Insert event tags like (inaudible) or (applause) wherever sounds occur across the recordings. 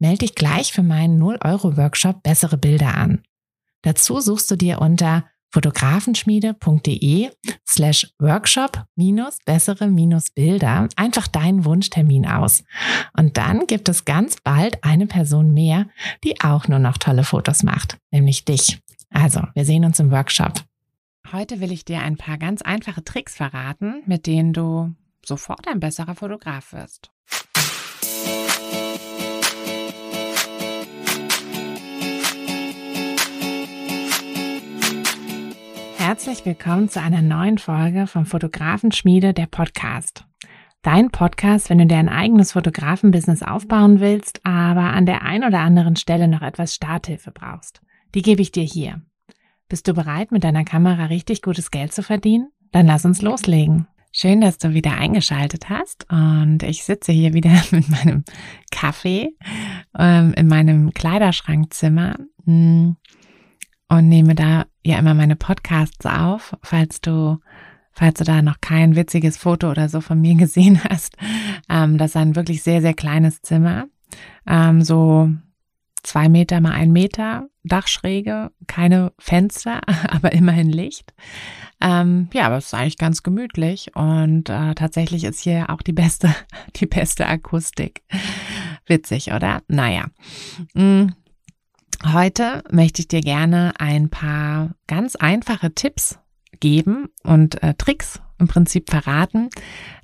Melde dich gleich für meinen 0-Euro-Workshop Bessere Bilder an. Dazu suchst du dir unter fotografenschmiede.de slash workshop minus bessere minus Bilder einfach deinen Wunschtermin aus. Und dann gibt es ganz bald eine Person mehr, die auch nur noch tolle Fotos macht, nämlich dich. Also, wir sehen uns im Workshop. Heute will ich dir ein paar ganz einfache Tricks verraten, mit denen du sofort ein besserer Fotograf wirst. Herzlich willkommen zu einer neuen Folge vom Fotografenschmiede, der Podcast. Dein Podcast, wenn du dir ein eigenes Fotografenbusiness aufbauen willst, aber an der einen oder anderen Stelle noch etwas Starthilfe brauchst. Die gebe ich dir hier. Bist du bereit, mit deiner Kamera richtig gutes Geld zu verdienen? Dann lass uns loslegen. Schön, dass du wieder eingeschaltet hast und ich sitze hier wieder (laughs) mit meinem Kaffee ähm, in meinem Kleiderschrankzimmer hm, und nehme da ja immer meine Podcasts auf, falls du falls du da noch kein witziges Foto oder so von mir (laughs) gesehen hast. Ähm, das ist ein wirklich sehr, sehr kleines Zimmer. Ähm, so zwei Meter mal ein Meter Dachschräge, keine Fenster, (laughs) aber immerhin Licht. Ähm, ja, aber es ist eigentlich ganz gemütlich und äh, tatsächlich ist hier auch die beste, (laughs) die beste Akustik. Witzig, oder? Naja. Mhm. Heute möchte ich dir gerne ein paar ganz einfache Tipps geben und äh, Tricks im Prinzip verraten,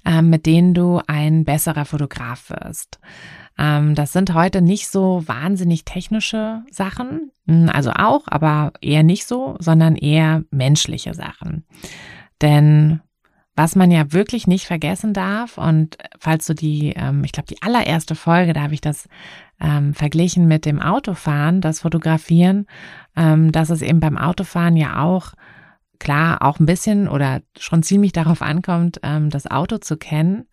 äh, mit denen du ein besserer Fotograf wirst. Ähm, das sind heute nicht so wahnsinnig technische Sachen, hm, also auch, aber eher nicht so, sondern eher menschliche Sachen. Denn was man ja wirklich nicht vergessen darf, und falls du die, ähm, ich glaube, die allererste Folge, da habe ich das ähm, verglichen mit dem Autofahren, das Fotografieren, ähm, dass es eben beim Autofahren ja auch klar auch ein bisschen oder schon ziemlich darauf ankommt, ähm, das Auto zu kennen.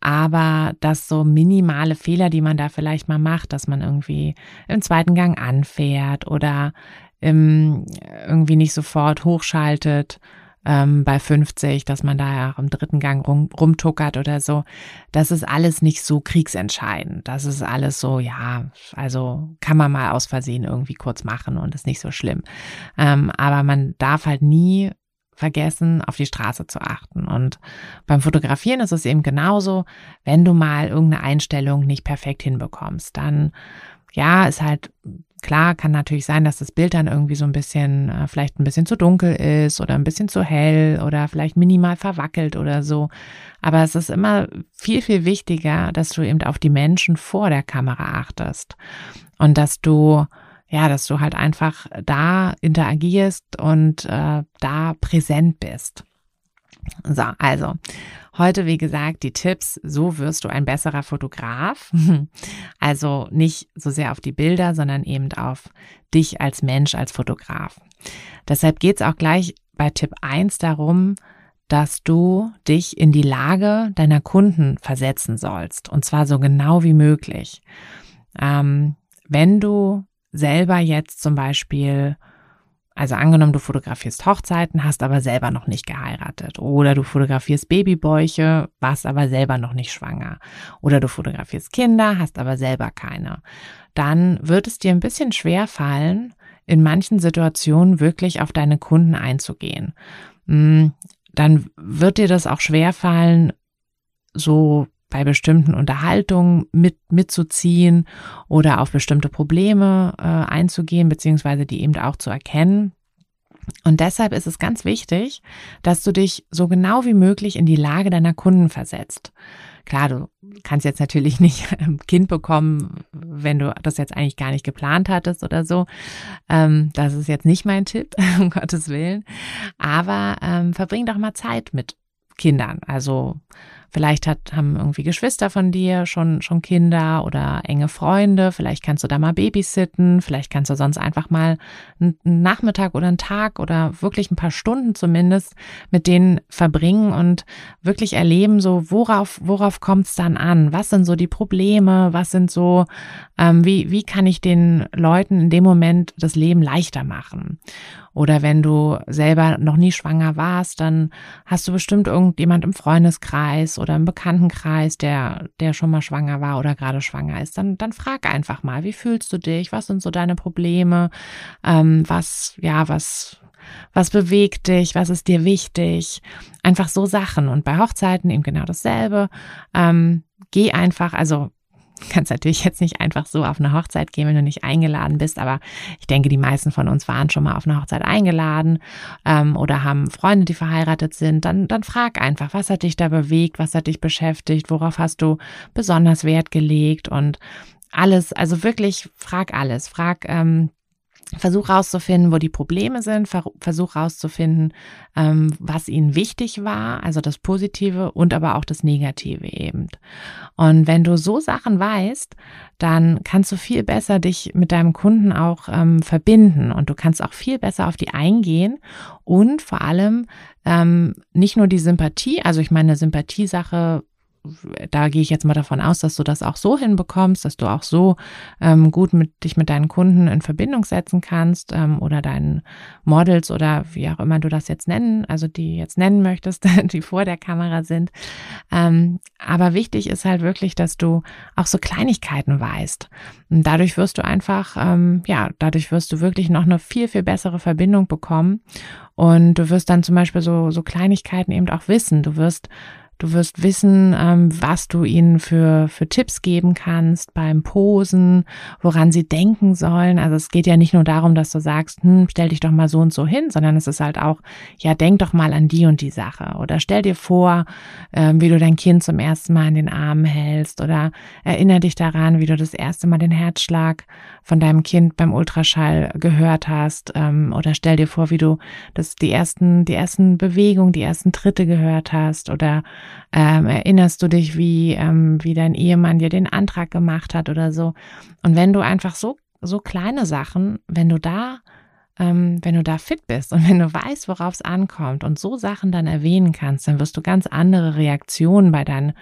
Aber dass so minimale Fehler, die man da vielleicht mal macht, dass man irgendwie im zweiten Gang anfährt oder im, irgendwie nicht sofort hochschaltet ähm, bei 50, dass man da ja auch im dritten Gang rum, rumtuckert oder so, das ist alles nicht so kriegsentscheidend. Das ist alles so, ja, also kann man mal aus Versehen irgendwie kurz machen und ist nicht so schlimm. Ähm, aber man darf halt nie vergessen, auf die Straße zu achten. Und beim Fotografieren ist es eben genauso, wenn du mal irgendeine Einstellung nicht perfekt hinbekommst, dann ja, ist halt klar, kann natürlich sein, dass das Bild dann irgendwie so ein bisschen, äh, vielleicht ein bisschen zu dunkel ist oder ein bisschen zu hell oder vielleicht minimal verwackelt oder so. Aber es ist immer viel, viel wichtiger, dass du eben auf die Menschen vor der Kamera achtest und dass du ja, dass du halt einfach da interagierst und äh, da präsent bist. So, also heute, wie gesagt, die Tipps, so wirst du ein besserer Fotograf. (laughs) Also nicht so sehr auf die Bilder, sondern eben auf dich als Mensch, als Fotograf. Deshalb geht es auch gleich bei Tipp 1 darum, dass du dich in die Lage deiner Kunden versetzen sollst. Und zwar so genau wie möglich. Ähm, wenn du selber jetzt zum Beispiel, also angenommen, du fotografierst Hochzeiten, hast aber selber noch nicht geheiratet. Oder du fotografierst Babybäuche, warst aber selber noch nicht schwanger. Oder du fotografierst Kinder, hast aber selber keine. Dann wird es dir ein bisschen schwer fallen, in manchen Situationen wirklich auf deine Kunden einzugehen. Hm, dann wird dir das auch schwer fallen, so bei bestimmten Unterhaltungen mit, mitzuziehen oder auf bestimmte Probleme äh, einzugehen, beziehungsweise die eben auch zu erkennen. Und deshalb ist es ganz wichtig, dass du dich so genau wie möglich in die Lage deiner Kunden versetzt. Klar, du kannst jetzt natürlich (laughs) nicht ein Kind bekommen, wenn du das jetzt eigentlich gar nicht geplant hattest oder so. Ähm, das ist jetzt nicht mein Tipp, (laughs) um Gottes Willen. Aber ähm, verbring doch mal Zeit mit Kindern. Also Vielleicht hat, haben irgendwie Geschwister von dir schon, schon Kinder oder enge Freunde. Vielleicht kannst du da mal babysitten. Vielleicht kannst du sonst einfach mal einen Nachmittag oder einen Tag oder wirklich ein paar Stunden zumindest mit denen verbringen und wirklich erleben, so worauf, worauf kommt es dann an? Was sind so die Probleme? Was sind so, ähm, wie, wie kann ich den Leuten in dem Moment das Leben leichter machen? Oder wenn du selber noch nie schwanger warst, dann hast du bestimmt irgendjemand im Freundeskreis oder im Bekanntenkreis, der, der schon mal schwanger war oder gerade schwanger ist. Dann, dann frag einfach mal, wie fühlst du dich? Was sind so deine Probleme? Ähm, was, ja, was, was bewegt dich? Was ist dir wichtig? Einfach so Sachen. Und bei Hochzeiten eben genau dasselbe. Ähm, geh einfach, also kannst natürlich jetzt nicht einfach so auf eine Hochzeit gehen, wenn du nicht eingeladen bist, aber ich denke, die meisten von uns waren schon mal auf eine Hochzeit eingeladen ähm, oder haben Freunde, die verheiratet sind. Dann, dann frag einfach, was hat dich da bewegt, was hat dich beschäftigt, worauf hast du besonders Wert gelegt und alles, also wirklich frag alles, frag, ähm, Versuch rauszufinden, wo die Probleme sind, versuch rauszufinden, ähm, was ihnen wichtig war, also das Positive und aber auch das Negative eben. Und wenn du so Sachen weißt, dann kannst du viel besser dich mit deinem Kunden auch ähm, verbinden und du kannst auch viel besser auf die eingehen und vor allem ähm, nicht nur die Sympathie, also ich meine, Sympathiesache da gehe ich jetzt mal davon aus, dass du das auch so hinbekommst, dass du auch so ähm, gut mit dich mit deinen Kunden in Verbindung setzen kannst ähm, oder deinen Models oder wie auch immer du das jetzt nennen, also die jetzt nennen möchtest, (laughs) die vor der Kamera sind. Ähm, aber wichtig ist halt wirklich, dass du auch so Kleinigkeiten weißt. Und dadurch wirst du einfach, ähm, ja, dadurch wirst du wirklich noch eine viel, viel bessere Verbindung bekommen. Und du wirst dann zum Beispiel so, so Kleinigkeiten eben auch wissen. Du wirst Du wirst wissen, ähm, was du ihnen für, für Tipps geben kannst beim Posen, woran sie denken sollen. Also es geht ja nicht nur darum, dass du sagst, hm, stell dich doch mal so und so hin, sondern es ist halt auch, ja, denk doch mal an die und die Sache. Oder stell dir vor, ähm, wie du dein Kind zum ersten Mal in den Armen hältst. Oder erinnere dich daran, wie du das erste Mal den Herzschlag von deinem Kind beim Ultraschall gehört hast. Ähm, oder stell dir vor, wie du das die ersten, die ersten Bewegungen, die ersten Tritte gehört hast. Oder ähm, erinnerst du dich, wie, ähm, wie dein Ehemann dir den Antrag gemacht hat oder so. Und wenn du einfach so, so kleine Sachen, wenn du da ähm, wenn du da fit bist und (laughs) wenn du weißt, worauf es ankommt und so Sachen dann erwähnen kannst, dann wirst du ganz andere Reaktionen bei deinen,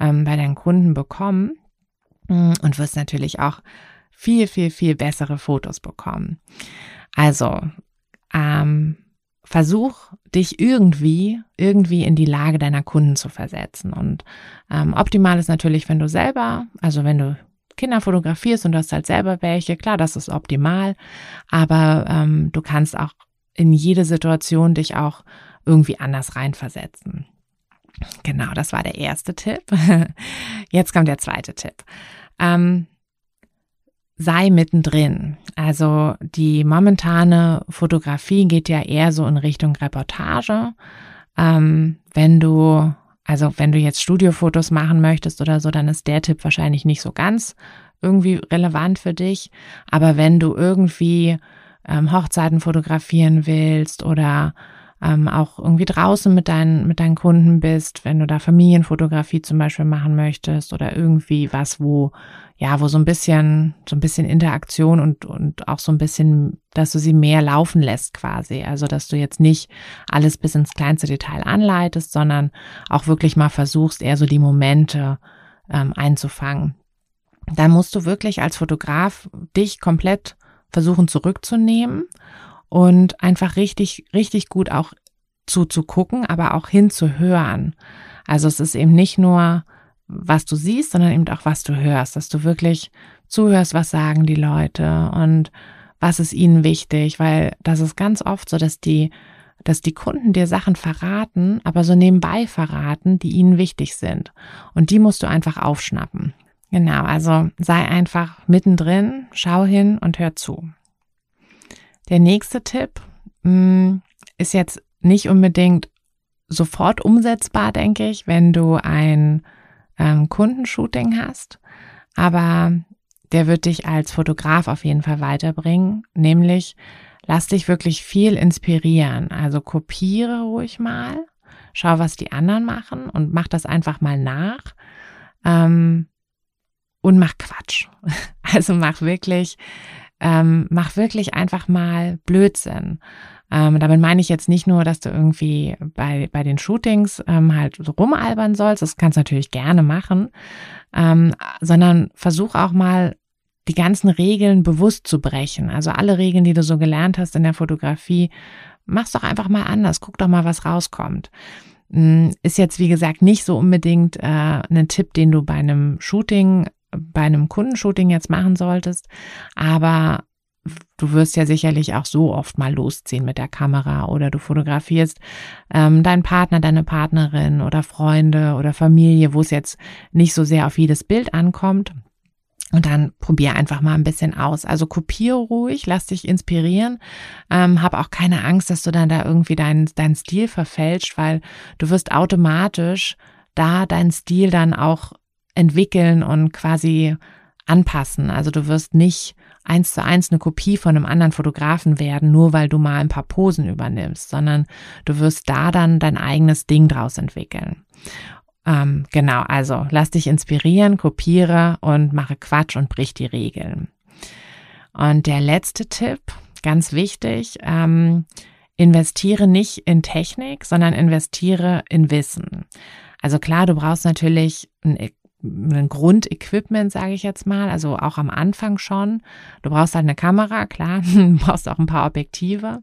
ähm, bei deinen Kunden bekommen mm, und wirst natürlich auch viel, viel, viel bessere Fotos bekommen. Also, ähm, versuch dich irgendwie, irgendwie in die Lage deiner Kunden zu versetzen. Und ähm, optimal ist natürlich, wenn du selber, also wenn du Kinder fotografierst und du hast halt selber welche, klar, das ist optimal, aber ähm, du kannst auch in jede Situation dich auch irgendwie anders reinversetzen. Genau, das war der erste Tipp. (laughs) Jetzt kommt der zweite Tipp. Ähm, sei mittendrin. Also die momentane Fotografie geht ja eher so in Richtung Reportage. Ähm, wenn du, also wenn du jetzt Studiofotos machen möchtest oder so, dann ist der Tipp wahrscheinlich nicht so ganz irgendwie relevant für dich. Aber wenn du irgendwie ähm, Hochzeiten fotografieren willst oder ähm, auch irgendwie draußen mit deinen, mit deinen Kunden bist, wenn du da Familienfotografie zum Beispiel machen möchtest oder irgendwie was, wo, ja, wo so ein bisschen, so ein bisschen Interaktion und, und auch so ein bisschen, dass du sie mehr laufen lässt quasi. Also, dass du jetzt nicht alles bis ins kleinste Detail anleitest, sondern auch wirklich mal versuchst, eher so die Momente ähm, einzufangen. Dann musst du wirklich als Fotograf dich komplett versuchen zurückzunehmen und einfach richtig, richtig gut auch zuzugucken, aber auch hinzuhören. Also es ist eben nicht nur, was du siehst, sondern eben auch, was du hörst, dass du wirklich zuhörst, was sagen die Leute und was ist ihnen wichtig, weil das ist ganz oft so, dass die, dass die Kunden dir Sachen verraten, aber so nebenbei verraten, die ihnen wichtig sind. Und die musst du einfach aufschnappen. Genau, also sei einfach mittendrin, schau hin und hör zu. Der nächste Tipp mh, mm, ist jetzt nicht unbedingt sofort umsetzbar, denke ich, wenn du ein ähm, Kundenshooting hast, aber der wird dich als Fotograf auf jeden Fall weiterbringen, nämlich lass dich wirklich viel inspirieren. Also kopiere ruhig mal schau, was die anderen machen und mach das einfach mal nach. Ähm, und mach Quatsch. (laughs) Also mach wirklich, ähm, mach wirklich einfach mal Blödsinn. Ähm, damit meine ich jetzt nicht nur, dass du irgendwie bei, bei den Shootings ähm, halt so rumalbern sollst, das kannst du natürlich gerne machen, ähm, sondern versuch auch mal die ganzen Regeln bewusst zu brechen. Also alle Regeln, die du so gelernt hast in der Fotografie, mach's doch einfach mal anders, guck doch mal, was rauskommt. Hm, ist jetzt, wie gesagt, nicht so unbedingt äh, ein Tipp, den du bei einem Shooting, bei einem Kundenshooting jetzt machen solltest, aber du wirst ja sicherlich auch so oft mal losziehen mit der Kamera oder du fotografierst ähm, deinen Partner, deine Partnerin oder Freunde oder Familie, wo es jetzt nicht so sehr auf jedes Bild ankommt. Und dann probier einfach mal ein bisschen aus. Also kopiere ruhig, lass dich inspirieren. Ähm, hab auch keine Angst, dass du dann da irgendwie deinen dein Stil verfälscht, weil du wirst automatisch da deinen Stil dann auch entwickeln und quasi anpassen. Also du wirst nicht eins zu eins eine Kopie von einem anderen Fotografen werden, nur weil du mal ein paar Posen übernimmst, sondern du wirst da dann dein eigenes Ding draus entwickeln. Ähm, genau, also lass dich inspirieren, kopiere und mache Quatsch und brich die Regeln. Und der letzte Tipp, ganz wichtig, ähm, investiere nicht in Technik, sondern investiere in Wissen. Also klar, du brauchst natürlich ein ein Grundequipment, sage ich jetzt mal, also auch am Anfang schon. Du brauchst halt eine Kamera, klar, (laughs) du brauchst auch ein paar Objektive,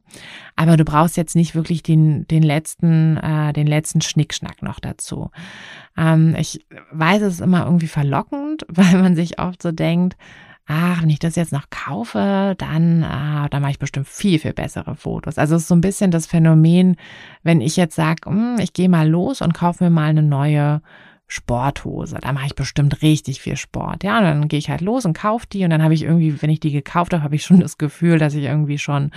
aber du brauchst jetzt nicht wirklich den, den letzten, äh, den letzten Schnickschnack noch dazu. Ähm, ich weiß, es ist immer irgendwie verlockend, (laughs) weil man sich oft so denkt, ach, wenn ich das jetzt noch kaufe, dann, ah, dann mache ich bestimmt viel, viel bessere Fotos. Also es ist so ein bisschen das Phänomen, wenn ich jetzt sage, hm, ich gehe mal los und kaufe mir mal eine neue Sporthose. Da mache ich bestimmt richtig viel Sport. Ja, und dann gehe ich halt los und kaufe die und dann habe ich irgendwie, wenn ich die gekauft habe, habe ich (laughs) schon das Gefühl, dass ich irgendwie schon,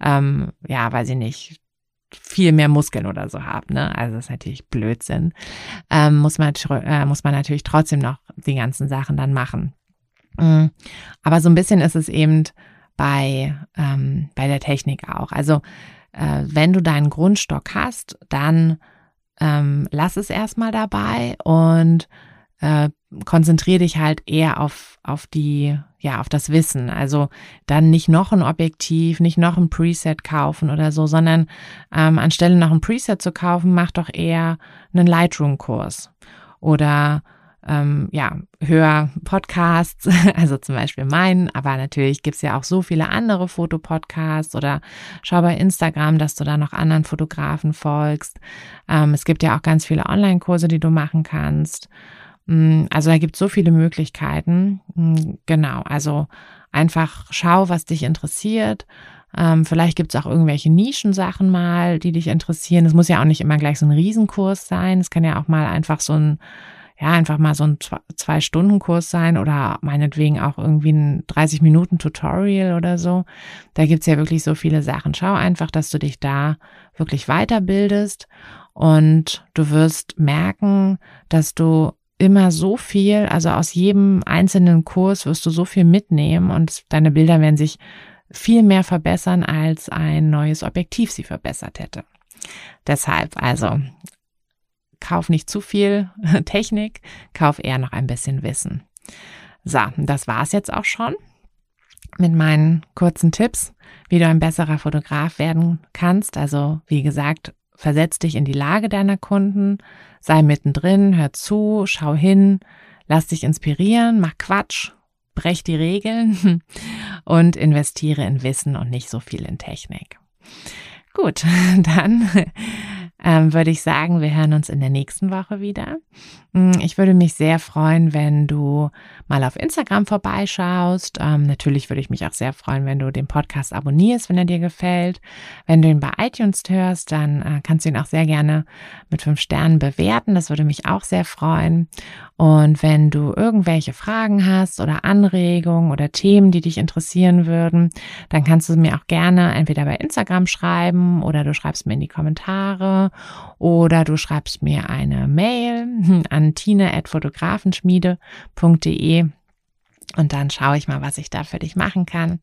ähm, ja, weiß ich nicht, viel mehr Muskeln oder so habe. Ne? Also das ist natürlich Blödsinn. Ähm, muss, man, äh, muss man natürlich trotzdem noch die ganzen Sachen dann machen. Mhm. Aber so ein bisschen ist es eben bei, ähm, bei der Technik auch. Also äh, wenn du deinen Grundstock hast, dann ähm, lass es erstmal dabei und äh, konzentriere dich halt eher auf, auf die, ja, auf das Wissen. Also dann nicht noch ein Objektiv, nicht noch ein Preset kaufen oder so, sondern ähm, anstelle noch ein Preset zu kaufen, mach doch eher einen Lightroom-Kurs oder ähm, ja, hör Podcasts, (laughs) also zum Beispiel meinen, aber natürlich gibt's ja auch so viele andere Fotopodcasts oder schau bei Instagram, dass du da noch anderen Fotografen folgst. Ähm, es gibt ja auch ganz viele Online-Kurse, die du machen kannst. Mm, also da gibt so viele Möglichkeiten. Mm, genau, also einfach schau, was dich interessiert. Ähm, vielleicht gibt's auch irgendwelche Nischensachen mal, die dich interessieren. Es muss ja auch nicht immer gleich so ein Riesenkurs sein. Es kann ja auch mal einfach so ein ja, einfach mal so ein Zwei-Stunden-Kurs sein oder meinetwegen auch irgendwie ein 30-Minuten-Tutorial oder so. Da gibt's ja wirklich so viele Sachen. Schau einfach, dass du dich da wirklich weiterbildest und du wirst merken, dass du immer so viel, also aus jedem einzelnen Kurs wirst du so viel mitnehmen und deine Bilder werden sich viel mehr verbessern, als ein neues Objektiv sie verbessert hätte. Deshalb also kauf nicht zu viel (laughs) Technik, kauf eher noch ein bisschen Wissen. So, das war's jetzt auch schon mit meinen kurzen Tipps, wie du ein besserer Fotograf werden kannst. Also, wie gesagt, versetz dich in die Lage deiner Kunden, sei mittendrin, hör zu, schau hin, lass dich inspirieren, mach Quatsch, brech die Regeln (laughs) und investiere in Wissen und nicht so viel in Technik. Gut, (laughs) dann ähm, würde ich sagen, wir hören uns in der nächsten Woche wieder. Mm, ich würde mich sehr freuen, wenn du mal auf Instagram vorbeischaust. Ähm, natürlich würde ich mich auch sehr freuen, wenn du den Podcast abonnierst, wenn er dir gefällt. Wenn du ihn bei iTunes hörst, dann äh, kannst du ihn auch sehr gerne mit fünf Sternen bewerten. Das würde mich auch sehr freuen. Und wenn du irgendwelche Fragen hast oder Anregungen oder Themen, die dich interessieren würden, dann kannst du mir auch gerne entweder bei Instagram schreiben oder du schreibst mir in die Kommentare oder du schreibst mir eine Mail (laughs) an tine.fotografenschmiede.de und dann schaue ich mal, was ich da für dich machen kann.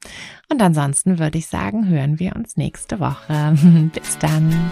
Und ansonsten würde ich sagen, hören wir uns nächste Woche. (laughs) Bis dann.